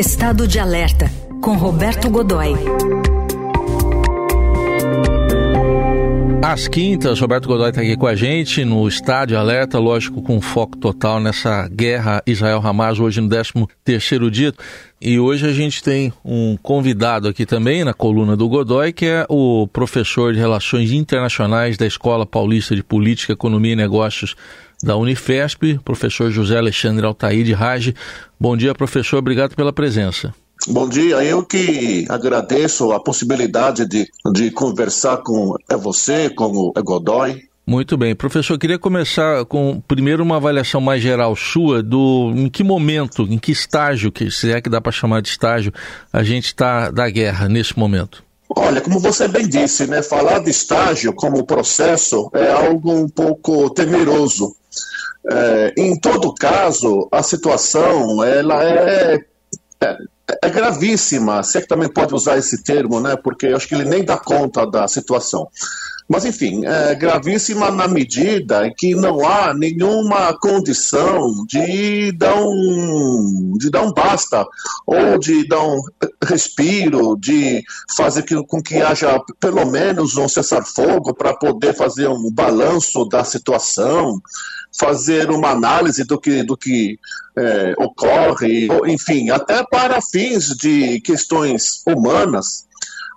Estado de Alerta, com Roberto Godoy. Às quintas, Roberto Godoy está aqui com a gente no Estádio Alerta, lógico, com foco total nessa guerra Israel-Hamas, hoje no 13º dia. E hoje a gente tem um convidado aqui também na coluna do Godoy, que é o professor de Relações Internacionais da Escola Paulista de Política, Economia e Negócios da Unifesp, professor José Alexandre Altair de Rage. Bom dia, professor, obrigado pela presença. Bom dia, eu que agradeço a possibilidade de, de conversar com é você, com o Godoy. Muito bem. Professor, queria começar com primeiro uma avaliação mais geral sua do em que momento, em que estágio, que se é que dá para chamar de estágio, a gente está da guerra nesse momento. Olha, como você bem disse, né, falar de estágio como processo é algo um pouco temeroso. É, em todo caso, a situação ela é, é, é gravíssima. Você é que também pode usar esse termo, né? Porque eu acho que ele nem dá conta da situação. Mas, enfim, é gravíssima na medida em que não há nenhuma condição de dar um, de dar um basta, ou de dar um respiro, de fazer com que haja pelo menos um cessar-fogo para poder fazer um balanço da situação, fazer uma análise do que, do que é, ocorre, enfim, até para fins de questões humanas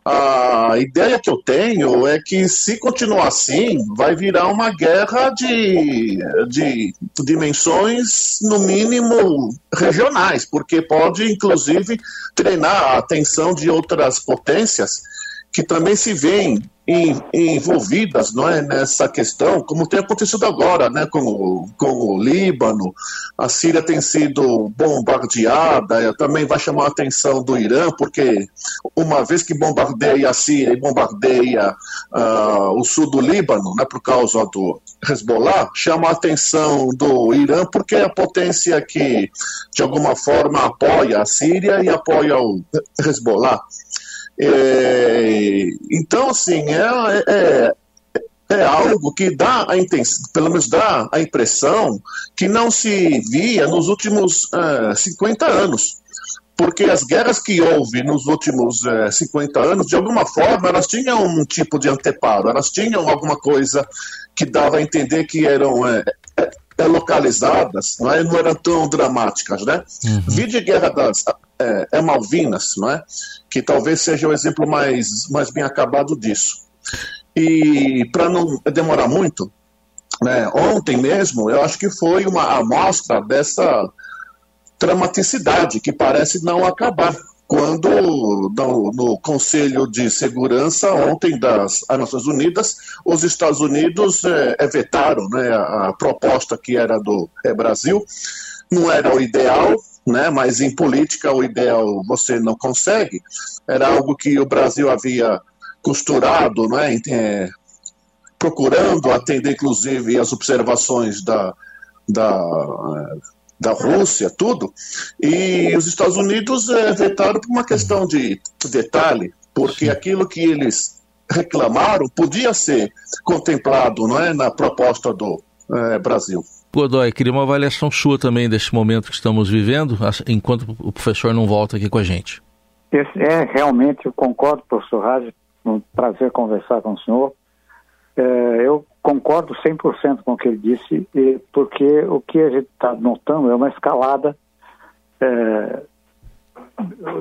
a ideia que eu tenho é que, se continuar assim, vai virar uma guerra de, de dimensões, no mínimo, regionais, porque pode, inclusive, treinar a atenção de outras potências que também se veem envolvidas não é, nessa questão, como tem acontecido agora né, com, o, com o Líbano, a Síria tem sido bombardeada, também vai chamar a atenção do Irã, porque uma vez que bombardeia a Síria e bombardeia uh, o sul do Líbano, né, por causa do Hezbollah, chama a atenção do Irã, porque é a potência que, de alguma forma, apoia a Síria e apoia o Hezbollah. É, então, assim, é, é, é algo que dá a intenção, pelo menos dá a impressão que não se via nos últimos uh, é, 50 anos. Porque as guerras que houve nos últimos uh, é, 50 anos, de alguma forma, elas tinham um tipo de anteparo, elas tinham alguma coisa que dava a entender que eram uh, localizadas, não, é? não eram tão dramáticas. Né? Uhum. Vi de guerra das é, é Malvinas, não é? que talvez seja o exemplo mais, mais bem acabado disso. E para não demorar muito, né, ontem mesmo eu acho que foi uma amostra dessa dramaticidade que parece não acabar. Quando no, no Conselho de Segurança ontem das Nações Unidas, os Estados Unidos é, é, vetaram né, a, a, proposta que era do é, Brasil, não era o ideal, né? mas em política o ideal você não consegue. Era algo que o Brasil havia costurado, né? É, procurando atender inclusive as observações da, da, da Rússia, tudo. E os Estados Unidos é, vetaram por uma questão de detalhe, porque aquilo que eles reclamaram podia ser contemplado não é, na proposta do é, Brasil. Godoy, queria uma avaliação sua também desse momento que estamos vivendo, enquanto o professor não volta aqui com a gente. Esse é, realmente, eu concordo, professor Rádio, um prazer conversar com o senhor. É, eu concordo 100% com o que ele disse, porque o que a gente está notando é uma escalada é,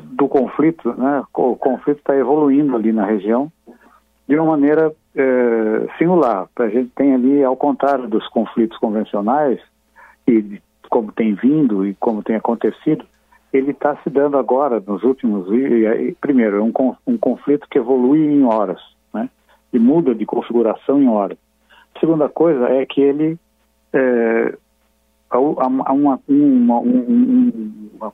do conflito, né? O conflito está evoluindo ali na região de uma maneira é, singular. A gente tem ali, ao contrário dos conflitos convencionais, e como tem vindo e como tem acontecido, ele está se dando agora, nos últimos primeiro, é um, um conflito que evolui em horas, né? E muda de configuração em horas. Segunda coisa é que ele é, há uma, uma, uma, um,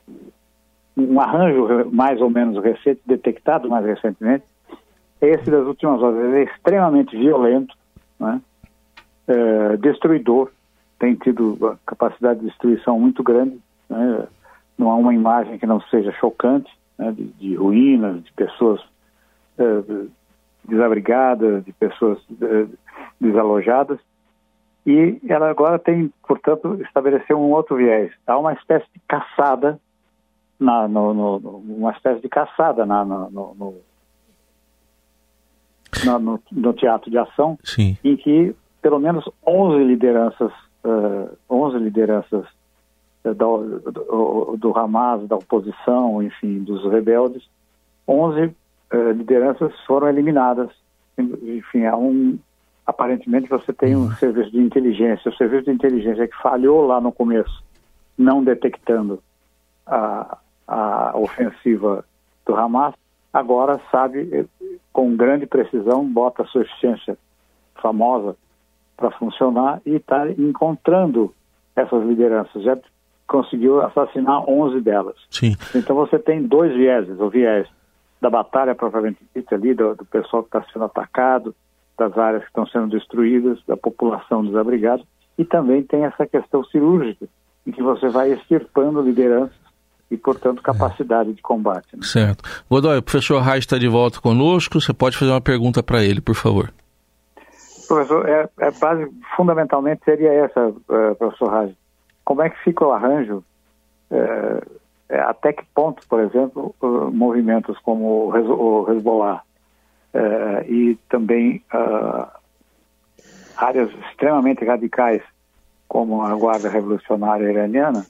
um, arranjo mais ou menos recente, detectado mais recentemente, esse das últimas horas é extremamente violento, né? é, destruidor, tem tido capacidade de destruição muito grande. Né? Não há uma imagem que não seja chocante né? de, de, ruínas, de pessoas é, desabrigadas, de pessoas é, desalojadas. E ela agora tem, portanto, estabeleceu um outro viés. Há uma espécie de caçada na, no, no, uma espécie de caçada na, no, no, no, no, teatro de ação, Sim. em que pelo menos 11 lideranças, uh, 11 lideranças uh, do, do, do, Hamas, da oposição, enfim, dos rebeldes, 11 uh, lideranças foram eliminadas. Enfim, um, aparentemente você tem um serviço de inteligência, o serviço de inteligência que falhou lá no começo, não detectando a, a ofensiva do Hamas, agora sabe, eh, com grande precisão, bota a sua eficiência famosa para funcionar e está encontrando essas lideranças. Já conseguiu assassinar 11 delas. Sim. Então você tem dois vieses, o viés da batalha propriamente dita ali, do, do pessoal que está sendo atacado, das áreas que estão sendo destruídas, da população desabrigada, e também tem essa questão cirúrgica, em que você vai extirpando lideranças e, portanto, capacidade é. de combate. Né? Certo. Godoy, o professor Reis está de volta conosco. Você pode fazer uma pergunta para ele, por favor. Professor, é, é base, fundamentalmente seria essa, uh, professor Reis. Como é que fica o arranjo? Uh, até que ponto, por exemplo, uh, movimentos como o Hezbollah e também áreas extremamente radicais como a Guarda Revolucionária Iraniana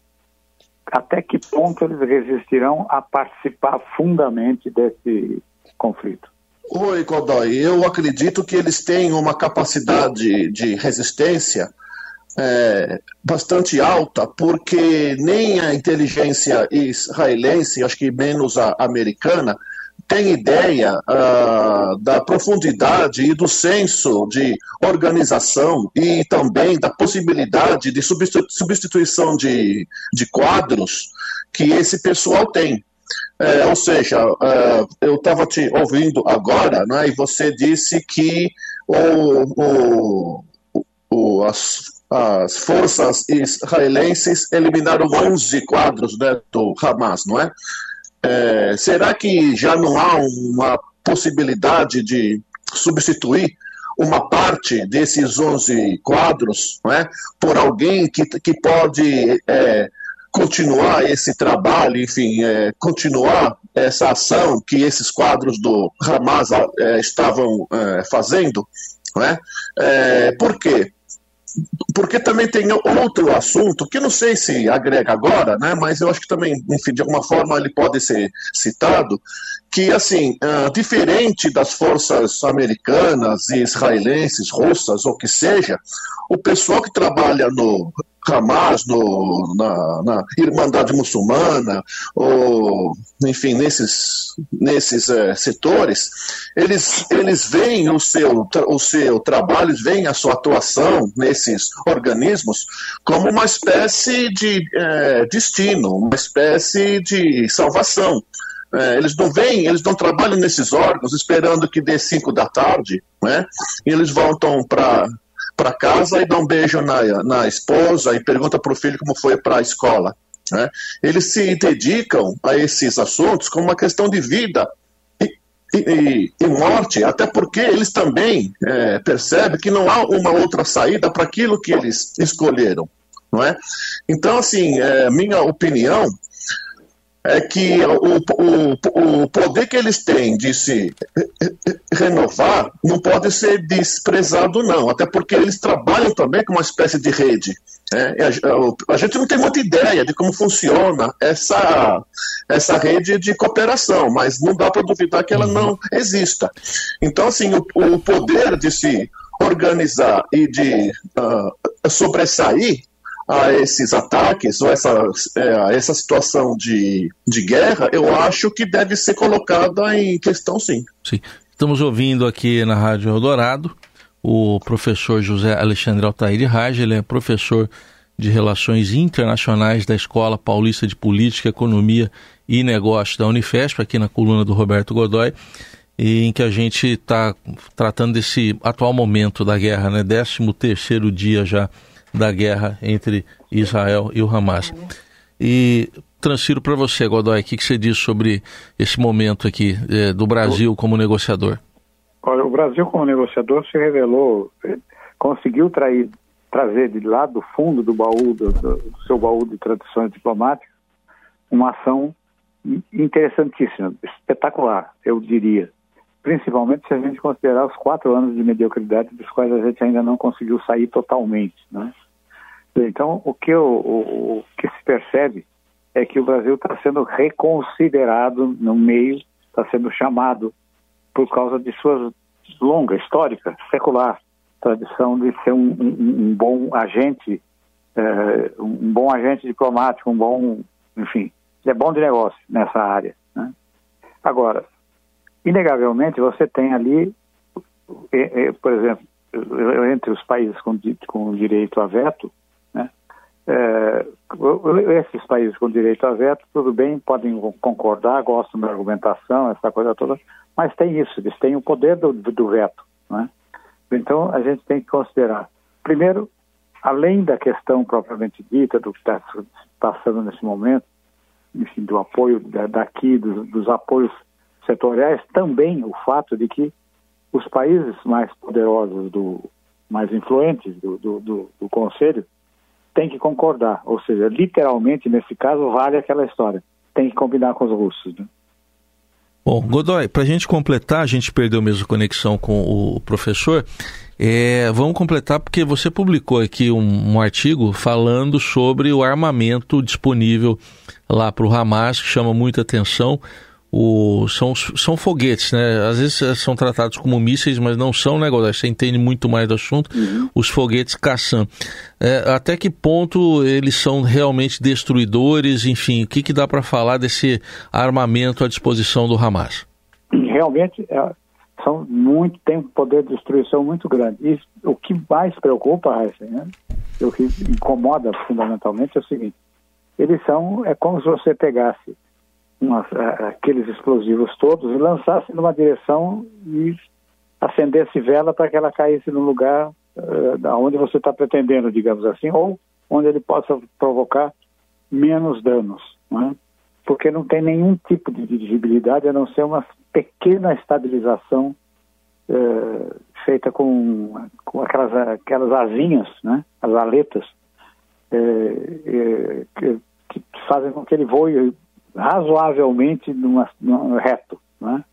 até que ponto eles resistirão a participar fundamente desse conflito? Oi, Godoy. Eu acredito que eles têm uma capacidade de resistência é, bastante alta, porque nem a inteligência israelense, acho que menos a americana, tem ideia uh, da profundidade e do senso de organização e também da possibilidade de substituição de, de quadros que esse pessoal tem. É, ou seja, uh, eu estava te ouvindo agora, né, e você disse que o, o, o, as, as forças israelenses eliminaram 11 quadros né, do Hamas, não é? É, será que já não há uma possibilidade de substituir uma parte desses 11 quadros é, por alguém que, que pode é, continuar esse trabalho, enfim, é, continuar essa ação que esses quadros do Hamas é, estavam é, fazendo? É? por quê? Porque também tem outro assunto que não sei se agrega agora, né, mas eu acho que também, enfim, de alguma forma ele pode ser citado, que assim, uh, diferente das forças americanas e israelenses, russas ou que seja, o pessoal que trabalha no Hamas, no, na, na Irmandade Muçulmana, ou, enfim, nesses, nesses é, setores, eles, eles veem o seu, o seu trabalho, eles veem a sua atuação nesses organismos como uma espécie de é, destino, uma espécie de salvação. É, eles não vêm, eles não trabalham nesses órgãos esperando que dê cinco da tarde, né? E eles voltam para para casa e dá um beijo na, na esposa e pergunta para o filho como foi para a escola. Né? Eles se dedicam a esses assuntos como uma questão de vida e, e, e morte, até porque eles também é, percebem que não há uma outra saída para aquilo que eles escolheram. Não é? Então, assim, é, minha opinião é que o, o, o poder que eles têm de se renovar não pode ser desprezado, não, até porque eles trabalham também com uma espécie de rede. Né? A, a, gente não tem muita ideia de como funciona essa, essa rede de cooperação, mas não dá para duvidar que ela uhum. não exista. Então, assim, o, o poder de se organizar e de uh, sobressair a esses ataques ou essa, é, essa situação de, de guerra, eu acho que deve ser colocada em questão sim. Sim. Estamos ouvindo aqui na Rádio Eldorado o professor José Alexandre Altair Raj, ele é professor de Relações Internacionais da Escola Paulista de Política, Economia e Negócios da Unifesp, aqui na coluna do Roberto Godoy, em que a gente está tratando desse atual momento da guerra, né? 13 terceiro dia já da guerra entre Israel e o Hamas. E transfiro para você, Godoy, o que, que, você diz sobre esse momento aqui é, do Brasil como negociador? Olha, o Brasil como negociador se revelou, conseguiu trair, trazer de lá do fundo do baú, do, do seu baú de tradições diplomáticas, uma ação interessantíssima, espetacular, eu diria. Principalmente se a gente considerar os quatro anos de mediocridade dos quais a gente ainda não conseguiu sair totalmente. Né? Então, o que, o, o, o que se percebe é que o Brasil está sendo reconsiderado no meio, está sendo chamado por causa de sua longa, histórica, secular tradição de ser um, um, um bom agente, é, um bom agente diplomático, um bom, enfim, é bom de negócio nessa área. Né? Agora, inegavelmente você tem ali, por exemplo, entre os países com, com direito a veto, né? É, esses países com direito a veto, tudo bem, podem concordar, gostam da argumentação, essa coisa toda, mas tem isso, eles têm o poder do, do veto. Né? Então, a gente tem que considerar, primeiro, além da questão propriamente dita, do que está passando nesse momento, enfim, do apoio daqui, dos, dos apoios setoriais, também o fato de que os países mais poderosos, do, mais influentes do, do, do, do Conselho, têm que concordar. Ou seja, literalmente, nesse caso, vale aquela história. Tem que combinar com os russos. Né? Bom, Godoy, para a gente completar, a gente perdeu mesmo a conexão com o professor. É, vamos completar porque você publicou aqui um, um artigo falando sobre o armamento disponível lá para o Hamas, que chama muita atenção o, são, são foguetes, né? Às vezes eh, são tratados como mísseis, mas não são, né, Godoy? Você entende muito mais do assunto. Uhum. Os foguetes Caçam. É, até que ponto eles são realmente destruidores? Enfim, o que, que dá para falar desse armamento à disposição do Hamas? Realmente, é, são muito, tem um poder de destruição muito grande. E o que mais preocupa, Heisen, né? o que incomoda fundamentalmente é o seguinte: eles são, é como se você pegasse umas, aqueles explosivos todos e lançasse numa direção e acendesse vela para que ela caísse no lugar uh, onde você está pretendendo, digamos assim, ou onde ele possa provocar menos danos, não é? porque não tem nenhum tipo de dirigibilidade a não ser uma pequena estabilização uh, feita com, com aquelas, aquelas asinhas, né? as aletas, uh, que, que fazem com que ele voe razoavelmente numa, numa reto, né?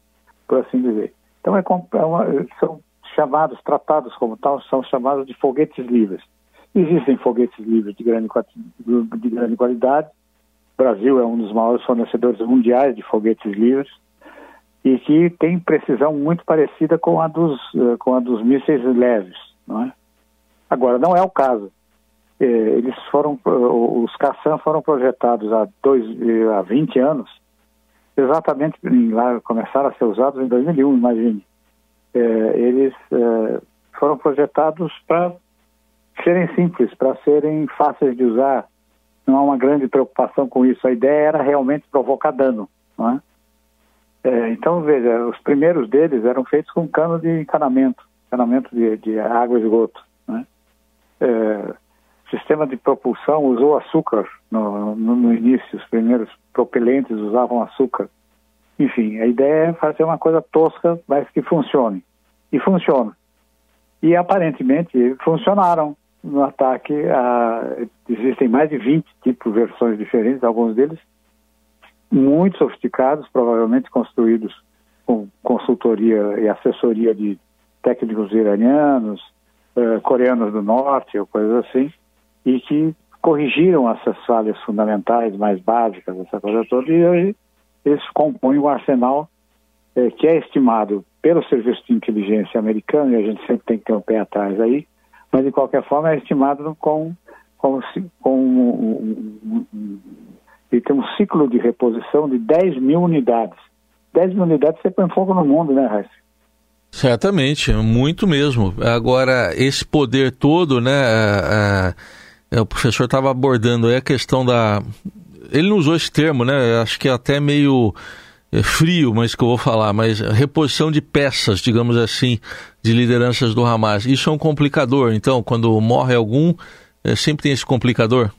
por assim dizer. Então é, é uma, são chamados, tratados como tal, são chamados de foguetes livres. Existem foguetes livres de grande, de grande qualidade. O Brasil é um dos maiores fornecedores mundiais de foguetes livres e que tem precisão muito parecida com a dos, eh, com a dos mísseis leves. Não é? Agora, não é o caso. É, eles foram, os Caçam foram projetados há, dois, há 20 anos, exatamente lá começaram a ser usados em 2001, imagine. É, eles é, foram projetados para serem simples, para serem fáceis de usar. Não há uma grande preocupação com isso. A ideia era realmente provocar dano. Não é? É, então, veja, os primeiros deles eram feitos com cano de encanamento, encanamento de, de água e esgoto. Né? É, sistema de propulsão usou açúcar no, no, no, início, os primeiros propelentes usavam açúcar. Enfim, a ideia é fazer uma coisa tosca, mas que funcione. E funciona. E aparentemente funcionaram no ataque. A, existem mais de 20 tipos de versões diferentes, alguns deles muito sofisticados, provavelmente construídos com consultoria e assessoria de técnicos iranianos, uh, coreanos do norte, ou coisas assim e que corrigiram essas falhas fundamentais, mais básicas, essa coisa toda, e hoje eles compõem o arsenal é, que é estimado pelo Serviço de Inteligência americano, e a gente sempre tem que ter um pé atrás aí, mas de qualquer forma é estimado com, com, com um, um, um, ele tem um ciclo de reposição de 10 mil unidades. 10 mil unidades você põe fogo no mundo, né, Raíssa? Certamente, muito mesmo. Agora, esse poder todo, né? A, a é, o professor estava abordando aí a questão da. Ele não usou esse termo, né? Acho que é até meio é, frio, mas que eu vou falar, mas reposição de peças, digamos assim, de lideranças do Hamas. Isso é um complicador, então, quando morre algum, é, sempre tem esse complicador?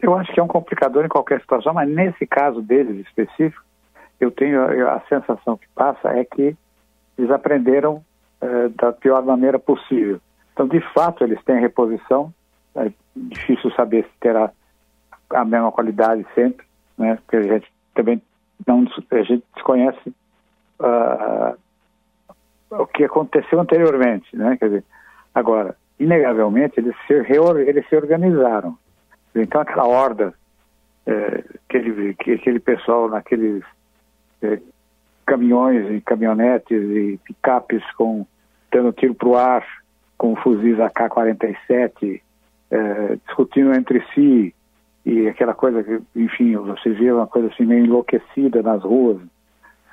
Eu acho que é um complicador em qualquer situação, mas nesse caso deles específico, eu tenho a sensação que passa é que eles aprenderam é, da pior maneira possível. Então, de fato, eles têm reposição, é difícil saber se terá a mesma qualidade sempre, né? Porque a gente também não, a gente desconhece uh, o que aconteceu anteriormente, né? Quer dizer, agora, inegavelmente, eles se, reor, eles se organizaram. Então, aquela horda, é, aquele, aquele pessoal naqueles é, caminhões e caminhonetes e picapes com, dando tiro para o ar, com fuzis AK-47, é, discutindo entre si, e aquela coisa que, enfim, você vê uma coisa assim meio enlouquecida nas ruas,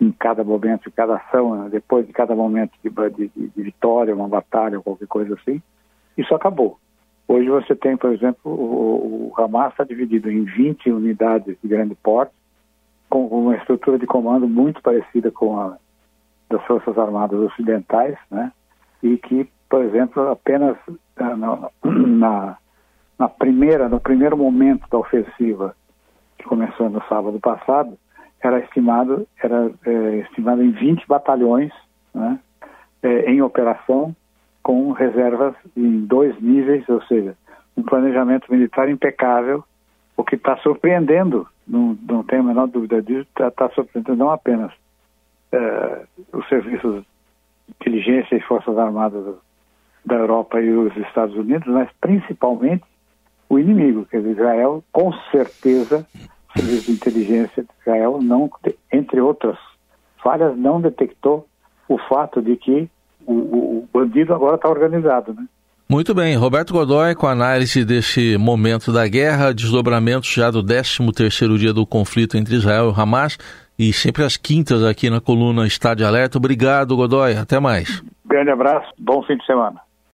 em cada momento, em cada ação, né? depois de cada momento de, de, de, vitória, uma batalha, qualquer coisa assim, isso acabou. Hoje você tem, por exemplo, o, o Hamas está dividido em 20 unidades de grande porte, com uma estrutura de comando muito parecida com a das Forças Armadas Ocidentais, né? E que, por exemplo, apenas na, na na primeira, no primeiro momento da ofensiva, que começou no sábado passado, era estimado, era é, estimado em 20 batalhões né, é, em operação, com reservas em dois níveis, ou seja, um planejamento militar impecável, o que está surpreendendo, não, não tenho a menor dúvida disso, está tá surpreendendo não apenas é, os serviços de inteligência e forças armadas da Europa e os Estados Unidos, mas principalmente o inimigo, quer dizer, Israel, com certeza, o serviço de inteligência de Israel, não, entre outras falhas, não detectou o fato de que o, o, bandido agora está organizado, né? Muito bem, Roberto Godoy com a análise desse momento da guerra, desdobramentos já do 13º dia do conflito entre Israel e Hamas e sempre às quintas aqui na coluna Estádio Alerta. Obrigado, Godoy. Até mais. Grande abraço, bom fim de semana.